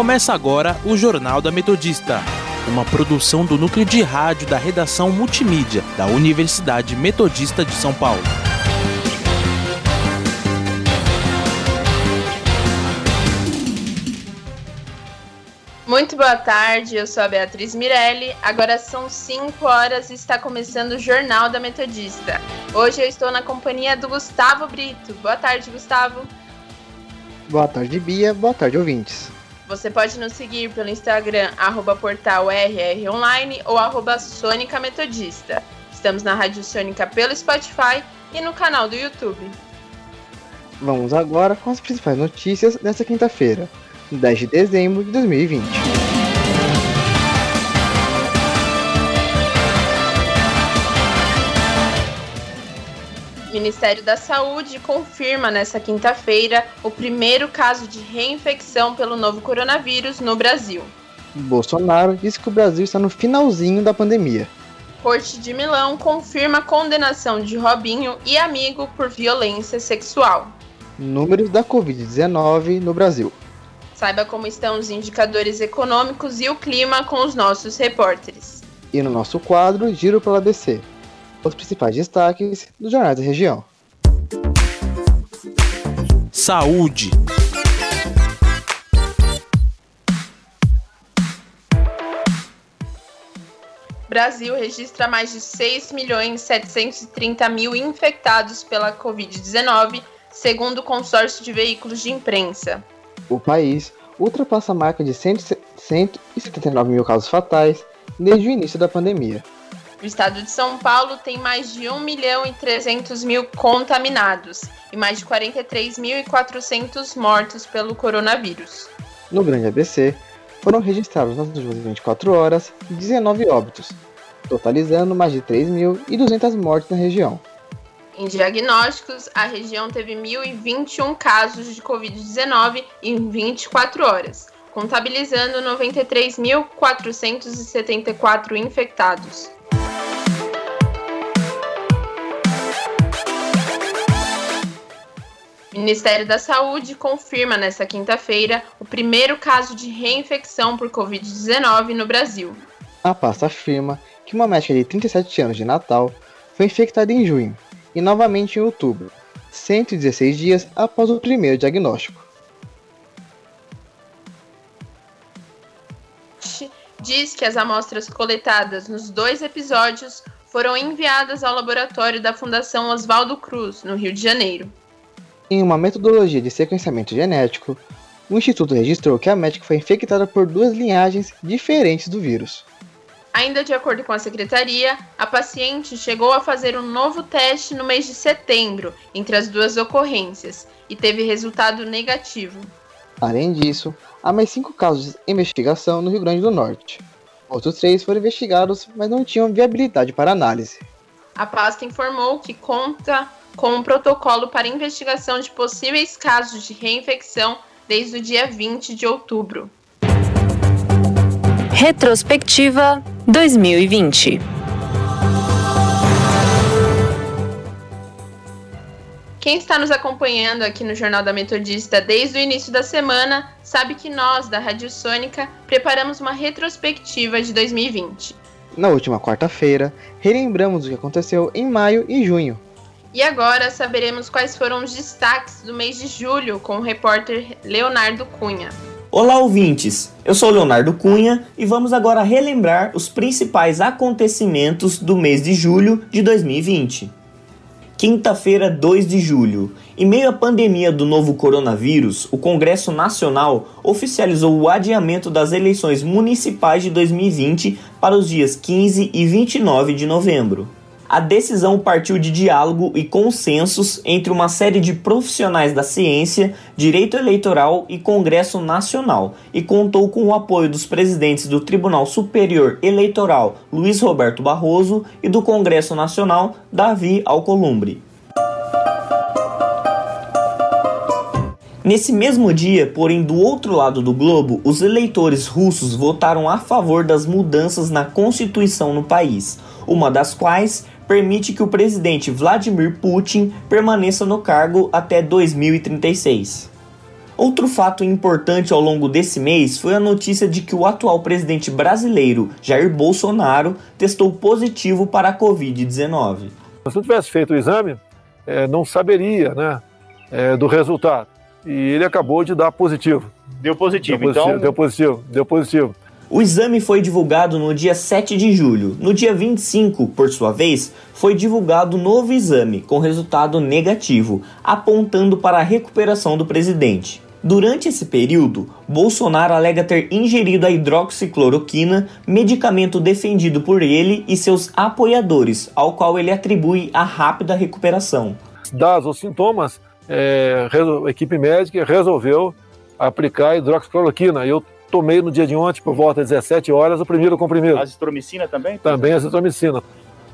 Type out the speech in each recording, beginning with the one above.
Começa agora o Jornal da Metodista, uma produção do núcleo de rádio da redação multimídia da Universidade Metodista de São Paulo. Muito boa tarde, eu sou a Beatriz Mirelli. Agora são 5 horas e está começando o Jornal da Metodista. Hoje eu estou na companhia do Gustavo Brito. Boa tarde, Gustavo. Boa tarde, Bia. Boa tarde, ouvintes. Você pode nos seguir pelo Instagram, arroba portal RROnline ou arroba Sônica Metodista. Estamos na Rádio Sônica pelo Spotify e no canal do YouTube. Vamos agora com as principais notícias desta quinta-feira. 10 de dezembro de 2020. Ministério da Saúde confirma nesta quinta-feira o primeiro caso de reinfecção pelo novo coronavírus no Brasil. Bolsonaro disse que o Brasil está no finalzinho da pandemia. Corte de Milão confirma a condenação de Robinho e amigo por violência sexual. Números da Covid-19 no Brasil. Saiba como estão os indicadores econômicos e o clima com os nossos repórteres. E no nosso quadro, Giro pela ABC. Os principais destaques dos jornais da região. Saúde. Brasil registra mais de 6 milhões 730 mil infectados pela Covid-19, segundo o consórcio de veículos de imprensa o país ultrapassa a marca de 179 mil casos fatais desde o início da pandemia. O estado de São Paulo tem mais de 1 milhão e 300 mil contaminados e mais de 43.400 mortos pelo coronavírus. No Grande ABC, foram registrados nas últimas 24 horas 19 óbitos, totalizando mais de 3.200 mortes na região. Em diagnósticos, a região teve 1.021 casos de Covid-19 em 24 horas, contabilizando 93.474 infectados. Ministério da Saúde confirma nesta quinta-feira o primeiro caso de reinfecção por Covid-19 no Brasil. A pasta afirma que uma médica de 37 anos de Natal foi infectada em junho e novamente em outubro, 116 dias após o primeiro diagnóstico. Diz que as amostras coletadas nos dois episódios foram enviadas ao laboratório da Fundação Oswaldo Cruz, no Rio de Janeiro. Em uma metodologia de sequenciamento genético, o Instituto registrou que a médica foi infectada por duas linhagens diferentes do vírus. Ainda de acordo com a secretaria, a paciente chegou a fazer um novo teste no mês de setembro entre as duas ocorrências e teve resultado negativo. Além disso, há mais cinco casos de investigação no Rio Grande do Norte. Outros três foram investigados, mas não tinham viabilidade para análise. A pasta informou que conta com um protocolo para investigação de possíveis casos de reinfecção desde o dia 20 de outubro. Retrospectiva 2020. Quem está nos acompanhando aqui no Jornal da Metodista desde o início da semana sabe que nós, da Rádio Sônica, preparamos uma retrospectiva de 2020. Na última quarta-feira, relembramos o que aconteceu em maio e junho. E agora saberemos quais foram os destaques do mês de julho com o repórter Leonardo Cunha. Olá, ouvintes! Eu sou Leonardo Cunha e vamos agora relembrar os principais acontecimentos do mês de julho de 2020. Quinta-feira, 2 de julho. Em meio à pandemia do novo coronavírus, o Congresso Nacional oficializou o adiamento das eleições municipais de 2020 para os dias 15 e 29 de novembro a decisão partiu de diálogo e consensos entre uma série de profissionais da ciência, direito eleitoral e Congresso Nacional e contou com o apoio dos presidentes do Tribunal Superior Eleitoral Luiz Roberto Barroso e do Congresso Nacional Davi Alcolumbre. Nesse mesmo dia, porém do outro lado do globo, os eleitores russos votaram a favor das mudanças na Constituição no país, uma das quais permite que o presidente Vladimir Putin permaneça no cargo até 2036. Outro fato importante ao longo desse mês foi a notícia de que o atual presidente brasileiro, Jair Bolsonaro, testou positivo para a Covid-19. Se não tivesse feito o exame, é, não saberia né, é, do resultado. E ele acabou de dar positivo. Deu positivo, deu positivo então. Deu positivo, deu positivo. O exame foi divulgado no dia 7 de julho. No dia 25, por sua vez, foi divulgado novo exame com resultado negativo, apontando para a recuperação do presidente. Durante esse período, Bolsonaro alega ter ingerido a hidroxicloroquina, medicamento defendido por ele e seus apoiadores, ao qual ele atribui a rápida recuperação. Dados os sintomas, é, a equipe médica resolveu aplicar hidroxicloroquina. Eu tomei no dia de ontem, por volta das 17 horas, o primeiro comprimido. Azitromicina também? Também azitromicina.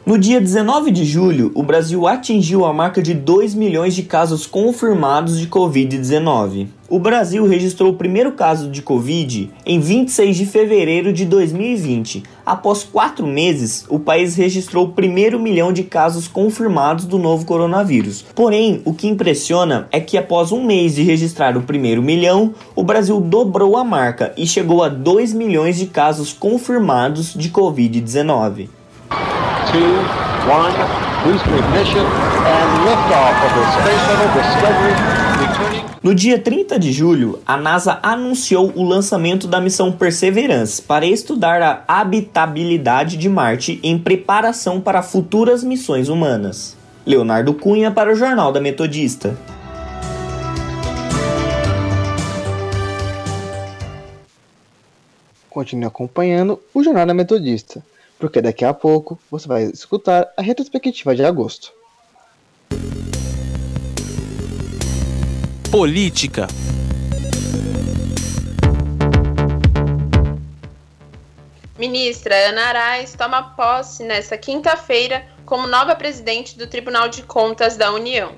No dia 19 de julho, o Brasil atingiu a marca de 2 milhões de casos confirmados de Covid-19. O Brasil registrou o primeiro caso de Covid em 26 de fevereiro de 2020. Após quatro meses, o país registrou o primeiro milhão de casos confirmados do novo coronavírus. Porém, o que impressiona é que após um mês de registrar o primeiro milhão, o Brasil dobrou a marca e chegou a 2 milhões de casos confirmados de Covid-19. Two, one, boost ignition, and liftoff of the Space Shuttle Discovery, returning. No dia 30 de julho, a NASA anunciou o lançamento da missão Perseverance para estudar a habitabilidade de Marte em preparação para futuras missões humanas. Leonardo Cunha para o Jornal da Metodista. Continue acompanhando o Jornal da Metodista, porque daqui a pouco você vai escutar a retrospectiva de agosto. Política. Ministra Ana Arais toma posse nesta quinta-feira como nova presidente do Tribunal de Contas da União.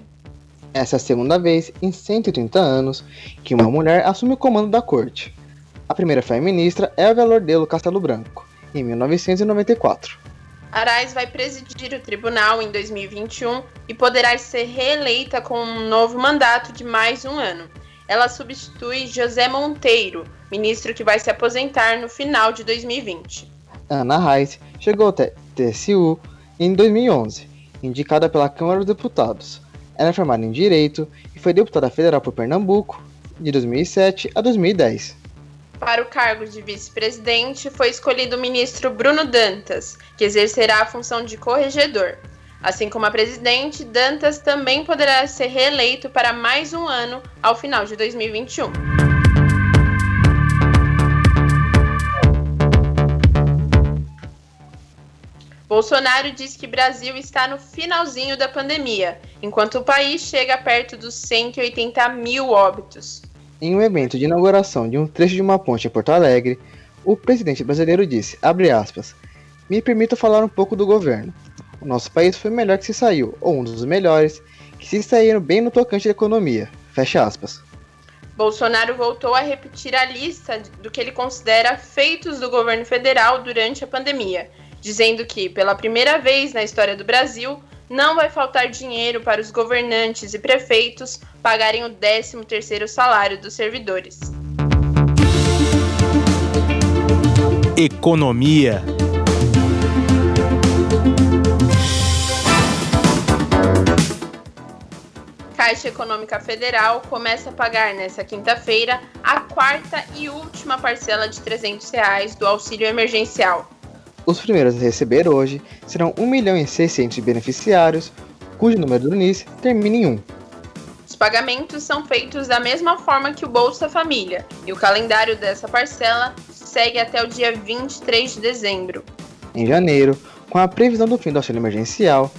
Essa é a segunda vez em 130 anos que uma mulher assume o comando da corte. A primeira foi a ministra Elvia Lordelo Castelo Branco, em 1994. Arais vai presidir o tribunal em 2021 e poderá ser reeleita com um novo mandato de mais um ano. Ela substitui José Monteiro, ministro que vai se aposentar no final de 2020. Ana Reis chegou ao TSU em 2011, indicada pela Câmara dos Deputados. Ela é formada em Direito e foi deputada federal por Pernambuco de 2007 a 2010. Para o cargo de vice-presidente foi escolhido o ministro Bruno Dantas, que exercerá a função de corregedor. Assim como a presidente, Dantas também poderá ser reeleito para mais um ano ao final de 2021. Bolsonaro diz que Brasil está no finalzinho da pandemia, enquanto o país chega perto dos 180 mil óbitos. Em um evento de inauguração de um trecho de uma ponte em Porto Alegre, o presidente brasileiro disse, aspas, me permita falar um pouco do governo. O nosso país foi o melhor que se saiu, ou um dos melhores, que se saíram bem no tocante da economia. Fecha aspas. Bolsonaro voltou a repetir a lista do que ele considera feitos do governo federal durante a pandemia, dizendo que, pela primeira vez na história do Brasil, não vai faltar dinheiro para os governantes e prefeitos pagarem o 13º salário dos servidores. Economia. Caixa Econômica Federal começa a pagar nesta quinta-feira a quarta e última parcela de 300 reais do auxílio emergencial. Os primeiros a receber hoje serão 1 milhão e 600 beneficiários, cujo número do NIS termina em 1. Os pagamentos são feitos da mesma forma que o Bolsa Família, e o calendário dessa parcela segue até o dia 23 de dezembro. Em janeiro, com a previsão do fim do auxílio emergencial,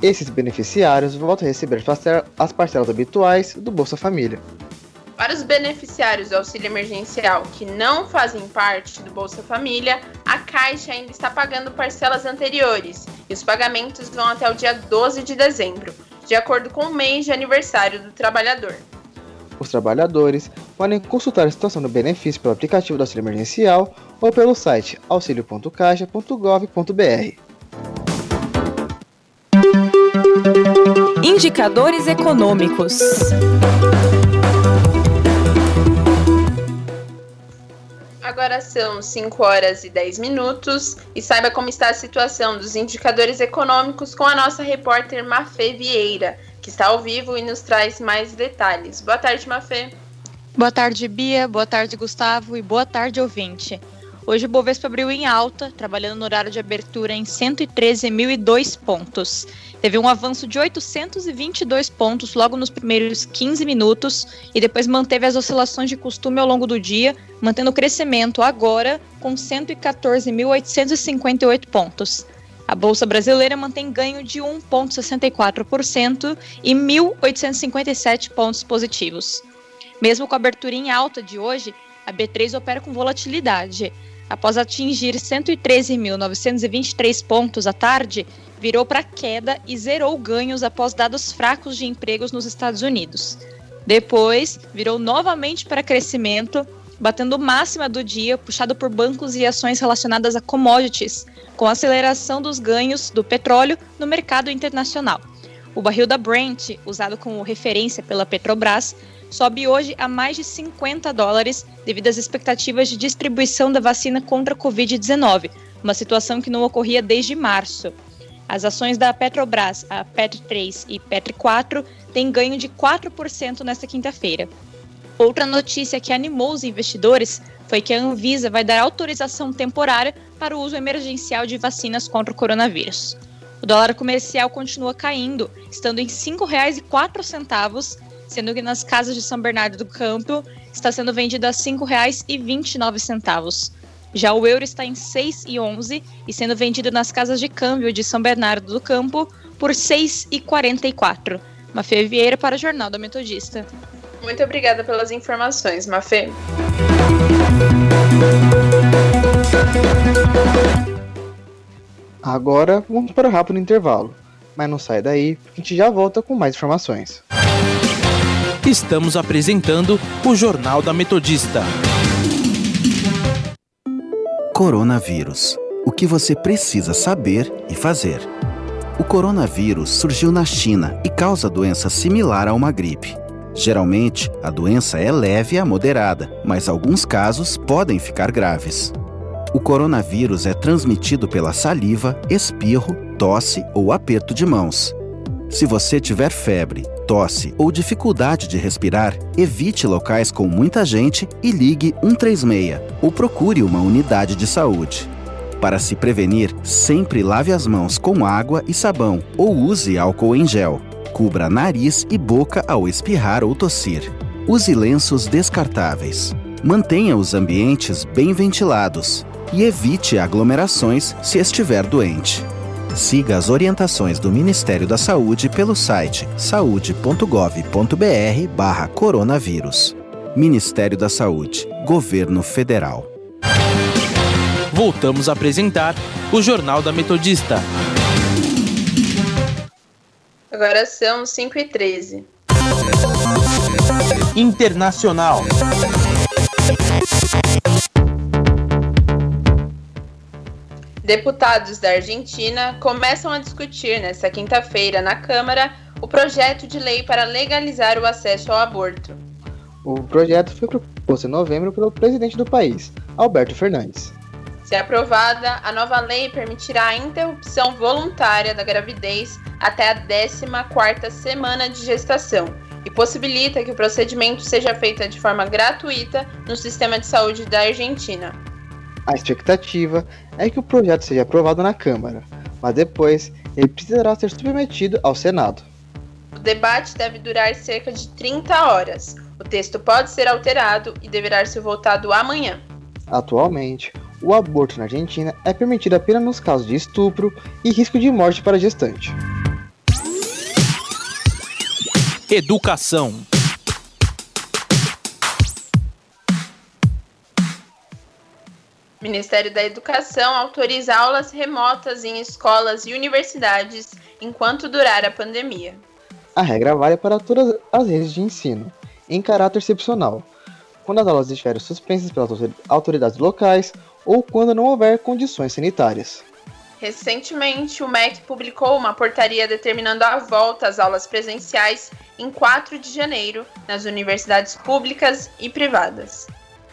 esses beneficiários voltam a receber as parcelas habituais do Bolsa Família. Para os beneficiários do auxílio emergencial que não fazem parte do Bolsa Família, a Caixa ainda está pagando parcelas anteriores e os pagamentos vão até o dia 12 de dezembro, de acordo com o mês de aniversário do trabalhador. Os trabalhadores podem consultar a situação do benefício pelo aplicativo do auxílio emergencial ou pelo site auxilio.caixa.gov.br. Indicadores econômicos. São 5 horas e 10 minutos e saiba como está a situação dos indicadores econômicos com a nossa repórter Mafê Vieira, que está ao vivo e nos traz mais detalhes. Boa tarde, Mafê. Boa tarde, Bia. Boa tarde, Gustavo. E boa tarde, ouvinte. Hoje o Bovespa abriu em alta, trabalhando no horário de abertura em 113.002 pontos. Teve um avanço de 822 pontos logo nos primeiros 15 minutos e depois manteve as oscilações de costume ao longo do dia, mantendo o crescimento agora com 114.858 pontos. A Bolsa Brasileira mantém ganho de 1,64% e 1.857 pontos positivos. Mesmo com a abertura em alta de hoje, a B3 opera com volatilidade. Após atingir 113.923 pontos à tarde, virou para queda e zerou ganhos após dados fracos de empregos nos Estados Unidos. Depois, virou novamente para crescimento, batendo máxima do dia, puxado por bancos e ações relacionadas a commodities, com aceleração dos ganhos do petróleo no mercado internacional. O barril da Brent, usado como referência pela Petrobras, sobe hoje a mais de 50 dólares devido às expectativas de distribuição da vacina contra a Covid-19, uma situação que não ocorria desde março. As ações da Petrobras, a Petro 3 e Petro 4, têm ganho de 4% nesta quinta-feira. Outra notícia que animou os investidores foi que a Anvisa vai dar autorização temporária para o uso emergencial de vacinas contra o coronavírus. O dólar comercial continua caindo, estando em R$ 5,04 sendo que nas casas de São Bernardo do Campo está sendo vendido a R$ 5,29. Já o euro está em 6,11 e sendo vendido nas casas de câmbio de São Bernardo do Campo por 6,44. Mafê Vieira para o Jornal da Metodista. Muito obrigada pelas informações, Mafê. Agora vamos para o rápido intervalo. Mas não sai daí, a gente já volta com mais informações estamos apresentando o Jornal da Metodista. Coronavírus. O que você precisa saber e fazer. O coronavírus surgiu na China e causa doença similar a uma gripe. Geralmente, a doença é leve a moderada, mas alguns casos podem ficar graves. O coronavírus é transmitido pela saliva, espirro, tosse ou aperto de mãos. Se você tiver febre, tosse ou dificuldade de respirar, evite locais com muita gente e ligue 136 ou procure uma unidade de saúde. Para se prevenir, sempre lave as mãos com água e sabão ou use álcool em gel. Cubra nariz e boca ao espirrar ou tossir. Use lenços descartáveis. Mantenha os ambientes bem ventilados e evite aglomerações se estiver doente. Siga as orientações do Ministério da Saúde pelo site saude.gov.br/barra coronavírus. Ministério da Saúde, Governo Federal. Voltamos a apresentar o Jornal da Metodista. Agora são 5 e 13. Internacional. Deputados da Argentina começam a discutir nesta quinta-feira na Câmara o projeto de lei para legalizar o acesso ao aborto. O projeto foi proposto em novembro pelo presidente do país, Alberto Fernandes. Se aprovada, a nova lei permitirá a interrupção voluntária da gravidez até a 14ª semana de gestação e possibilita que o procedimento seja feito de forma gratuita no sistema de saúde da Argentina. A expectativa é que o projeto seja aprovado na Câmara, mas depois ele precisará ser submetido ao Senado. O debate deve durar cerca de 30 horas. O texto pode ser alterado e deverá ser votado amanhã. Atualmente, o aborto na Argentina é permitido apenas nos casos de estupro e risco de morte para a gestante. Educação. Ministério da Educação autoriza aulas remotas em escolas e universidades enquanto durar a pandemia. A regra vale para todas as redes de ensino, em caráter excepcional, quando as aulas estiverem suspensas pelas autoridades locais ou quando não houver condições sanitárias. Recentemente, o MEC publicou uma portaria determinando a volta às aulas presenciais em 4 de janeiro nas universidades públicas e privadas.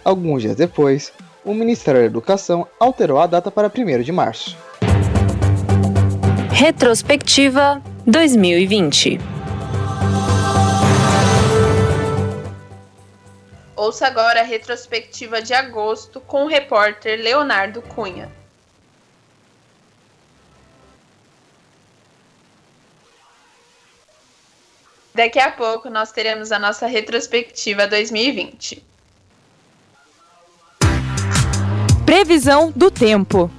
Alguns dias depois, o Ministério da Educação alterou a data para 1 de março. Retrospectiva 2020. Ouça agora a retrospectiva de agosto com o repórter Leonardo Cunha. Daqui a pouco nós teremos a nossa retrospectiva 2020. Previsão do tempo.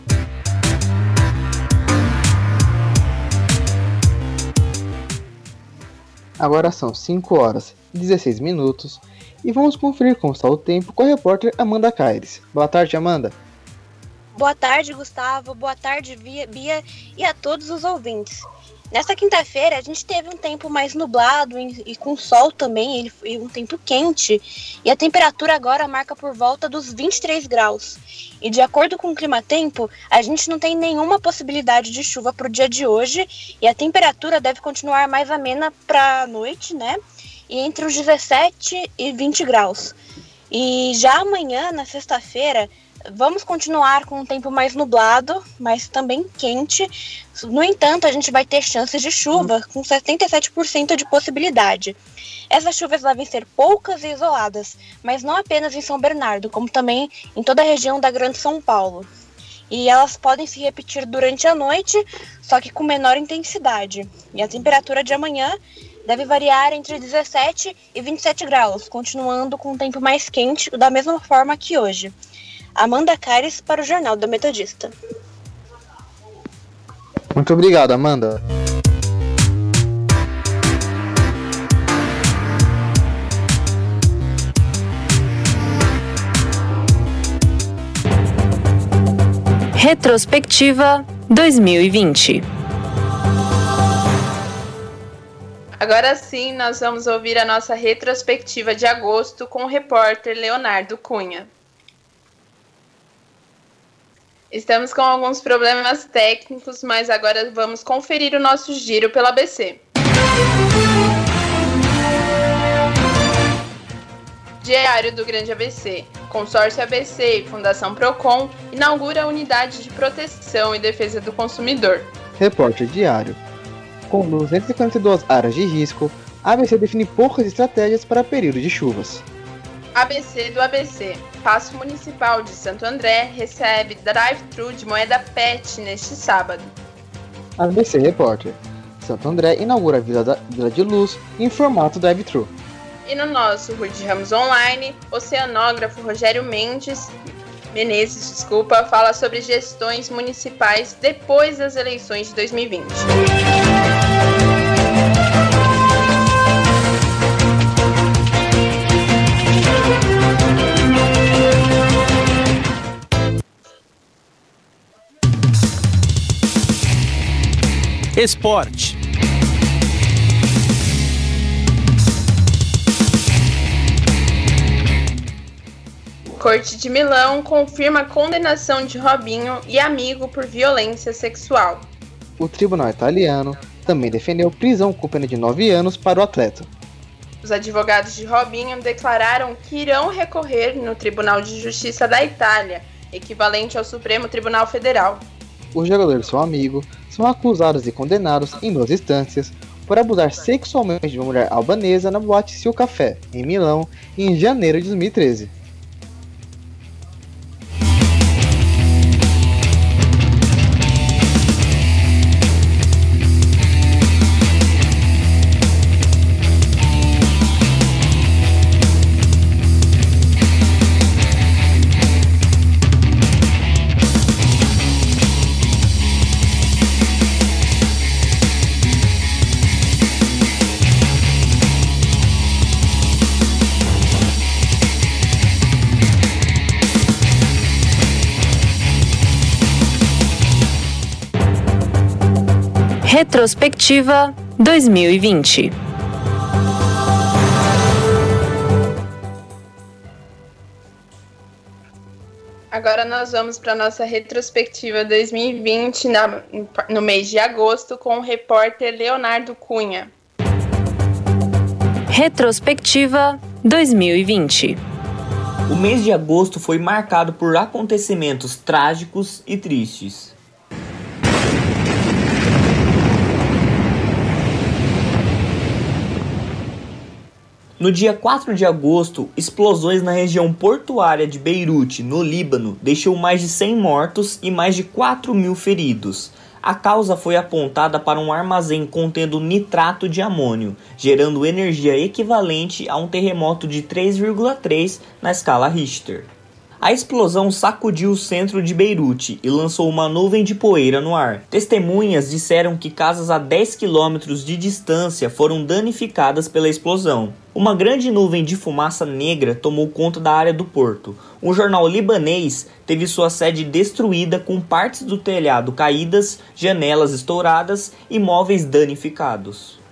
Agora são 5 horas e 16 minutos e vamos conferir como está o tempo com a repórter Amanda Caires. Boa tarde, Amanda. Boa tarde, Gustavo. Boa tarde, Bia e a todos os ouvintes. Nesta quinta-feira, a gente teve um tempo mais nublado e, com sol também, e um tempo quente. E a temperatura agora marca por volta dos 23 graus. E de acordo com o clima-tempo, a gente não tem nenhuma possibilidade de chuva para o dia de hoje. E a temperatura deve continuar mais amena para a noite, né? E entre os 17 e 20 graus. E já amanhã, na sexta-feira, Vamos continuar com um tempo mais nublado, mas também quente. No entanto, a gente vai ter chances de chuva com 77% de possibilidade. Essas chuvas devem ser poucas e isoladas, mas não apenas em São Bernardo, como também em toda a região da Grande São Paulo. E elas podem se repetir durante a noite, só que com menor intensidade. E a temperatura de amanhã deve variar entre 17 e 27 graus, continuando com um tempo mais quente, da mesma forma que hoje. Amanda Caires para o Jornal da Metodista. Muito obrigado, Amanda. Retrospectiva 2020. Agora sim, nós vamos ouvir a nossa retrospectiva de agosto com o repórter Leonardo Cunha. Estamos com alguns problemas técnicos, mas agora vamos conferir o nosso giro pela ABC. Diário do Grande ABC. Consórcio ABC e Fundação Procon inaugura a unidade de proteção e defesa do consumidor. Repórter Diário. Com 242 áreas de risco, a ABC define poucas estratégias para período de chuvas. ABC do ABC. Paço Municipal de Santo André recebe drive-thru de moeda PET neste sábado. ABC Repórter. Santo André inaugura a Vila, da, Vila de Luz em formato drive-thru. E no nosso Rude Ramos Online, oceanógrafo Rogério Mendes Menezes, desculpa, fala sobre gestões municipais depois das eleições de 2020. Esporte. Corte de Milão confirma a condenação de Robinho e amigo por violência sexual. O tribunal italiano também defendeu prisão com pena de 9 anos para o atleta. Os advogados de Robinho declararam que irão recorrer no Tribunal de Justiça da Itália, equivalente ao Supremo Tribunal Federal. O jogador e seu amigo são acusados e condenados em duas instâncias por abusar sexualmente de uma mulher albanesa na boate Sil Café, em Milão, em janeiro de 2013. Retrospectiva 2020. Agora nós vamos para a nossa retrospectiva 2020 na, no mês de agosto com o repórter Leonardo Cunha. Retrospectiva 2020. O mês de agosto foi marcado por acontecimentos trágicos e tristes. No dia 4 de agosto, explosões na região portuária de Beirute, no Líbano, deixou mais de 100 mortos e mais de 4 mil feridos. A causa foi apontada para um armazém contendo nitrato de amônio, gerando energia equivalente a um terremoto de 3,3 na escala Richter. A explosão sacudiu o centro de Beirute e lançou uma nuvem de poeira no ar. Testemunhas disseram que casas a 10 quilômetros de distância foram danificadas pela explosão. Uma grande nuvem de fumaça negra tomou conta da área do porto. Um jornal libanês teve sua sede destruída com partes do telhado caídas, janelas estouradas e móveis danificados.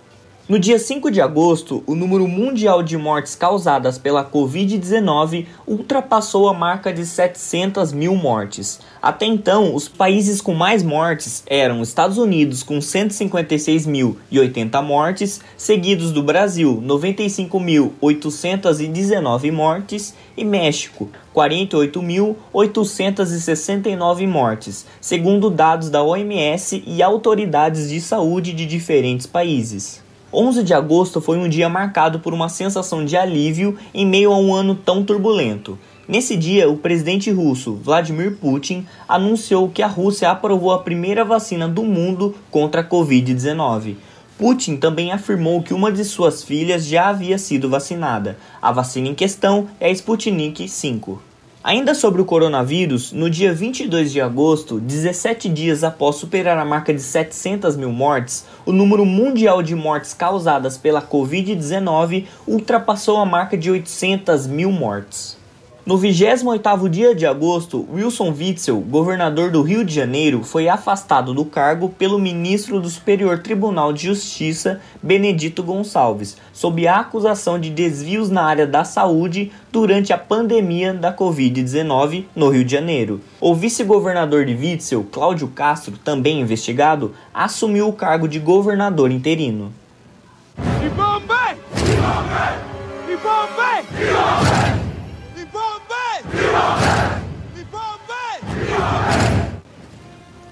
No dia 5 de agosto, o número mundial de mortes causadas pela Covid-19 ultrapassou a marca de 700 mil mortes. Até então, os países com mais mortes eram Estados Unidos, com 156.080 mortes, seguidos do Brasil, 95.819 mortes, e México, 48.869 mortes, segundo dados da OMS e autoridades de saúde de diferentes países. 11 de agosto foi um dia marcado por uma sensação de alívio em meio a um ano tão turbulento. Nesse dia, o presidente russo Vladimir Putin anunciou que a Rússia aprovou a primeira vacina do mundo contra a Covid-19. Putin também afirmou que uma de suas filhas já havia sido vacinada. A vacina em questão é a Sputnik V. Ainda sobre o coronavírus, no dia 22 de agosto, 17 dias após superar a marca de 700 mil mortes, o número mundial de mortes causadas pela Covid-19 ultrapassou a marca de 800 mil mortes. No 28º dia de agosto, Wilson Witzel, governador do Rio de Janeiro, foi afastado do cargo pelo ministro do Superior Tribunal de Justiça, Benedito Gonçalves, sob a acusação de desvios na área da saúde durante a pandemia da Covid-19 no Rio de Janeiro. O vice-governador de Witzel, Cláudio Castro, também investigado, assumiu o cargo de governador interino.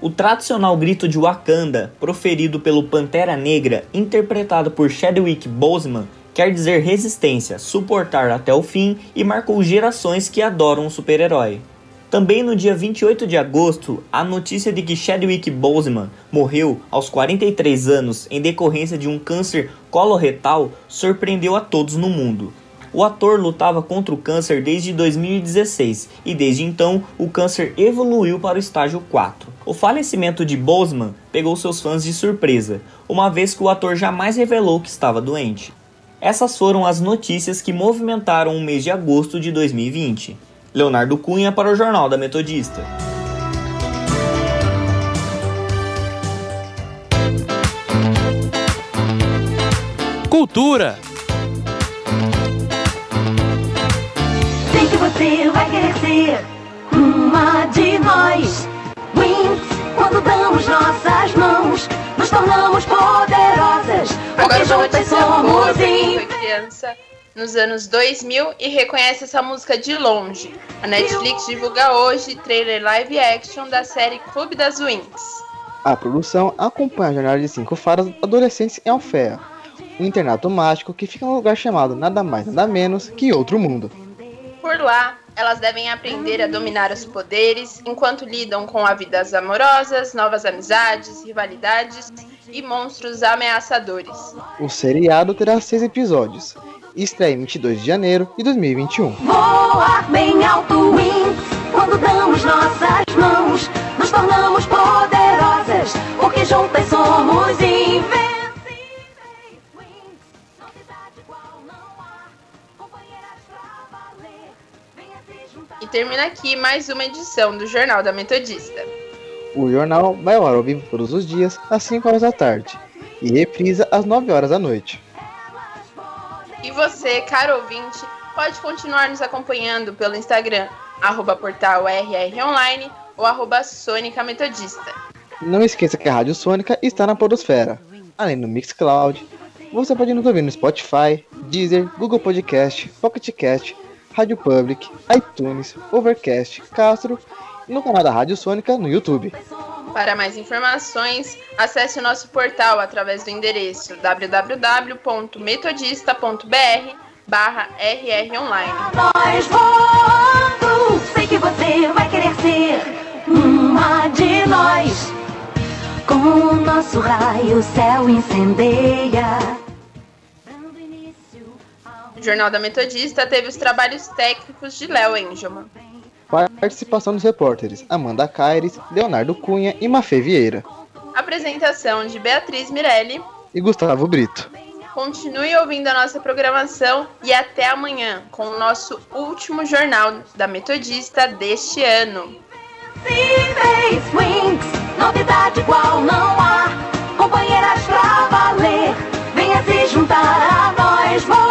O tradicional grito de Wakanda, proferido pelo Pantera Negra, interpretado por Chadwick Boseman, quer dizer resistência, suportar até o fim e marcou gerações que adoram o super-herói. Também no dia 28 de agosto, a notícia de que Chadwick Boseman morreu aos 43 anos em decorrência de um câncer coloretal surpreendeu a todos no mundo. O ator lutava contra o câncer desde 2016 e desde então o câncer evoluiu para o estágio 4. O falecimento de Boseman pegou seus fãs de surpresa, uma vez que o ator jamais revelou que estava doente. Essas foram as notícias que movimentaram o mês de agosto de 2020. Leonardo Cunha para o Jornal da Metodista. Cultura você vai querer ser uma de nós. Wings, quando damos nossas mãos, nos tornamos poderosas. Agora juntas somos foi criança nos anos 2000 e reconhece essa música de longe. A Netflix divulga hoje trailer live action da série Clube das Wings. A produção acompanha a jornada de cinco fadas adolescentes em Alfea, um internato mágico que fica num lugar chamado nada mais nada menos que outro mundo. Por lá, elas devem aprender a dominar os poderes enquanto lidam com a vidas amorosas, novas amizades, rivalidades e monstros ameaçadores. O seriado terá seis episódios e estreia em 22 de janeiro de 2021. Voar bem alto, Wings, quando damos nossas mãos, nos tornamos poderosas. Porque juntas somos invencíveis. Termina aqui mais uma edição do Jornal da Metodista. O jornal vai ao ar ao vivo todos os dias às 5 horas da tarde e reprisa às 9 horas da noite. E você, caro ouvinte, pode continuar nos acompanhando pelo Instagram, arroba portal RROnline ou arroba Sônica Metodista. Não esqueça que a Rádio Sônica está na Podosfera, além do Mixcloud. Você pode nos ouvir no Spotify, Deezer, Google Podcast, Pocket Cast, Rádio Public, iTunes, Overcast, Castro e no canal da Rádio Sônica no YouTube. Para mais informações, acesse o nosso portal através do endereço www.metodista.br barra rronline. Nós voando, sei que você vai querer ser uma de nós. Com o nosso raio, o céu incendeia. O Jornal da Metodista teve os trabalhos técnicos de Léo Engelman. Participação dos repórteres Amanda Caires, Leonardo Cunha e Mafê Vieira. Apresentação de Beatriz Mirelli. E Gustavo Brito. Continue ouvindo a nossa programação e até amanhã com o nosso último jornal da Metodista deste ano. Wings, novidade igual não há. Companheiras pra valer, venha se juntar a nós.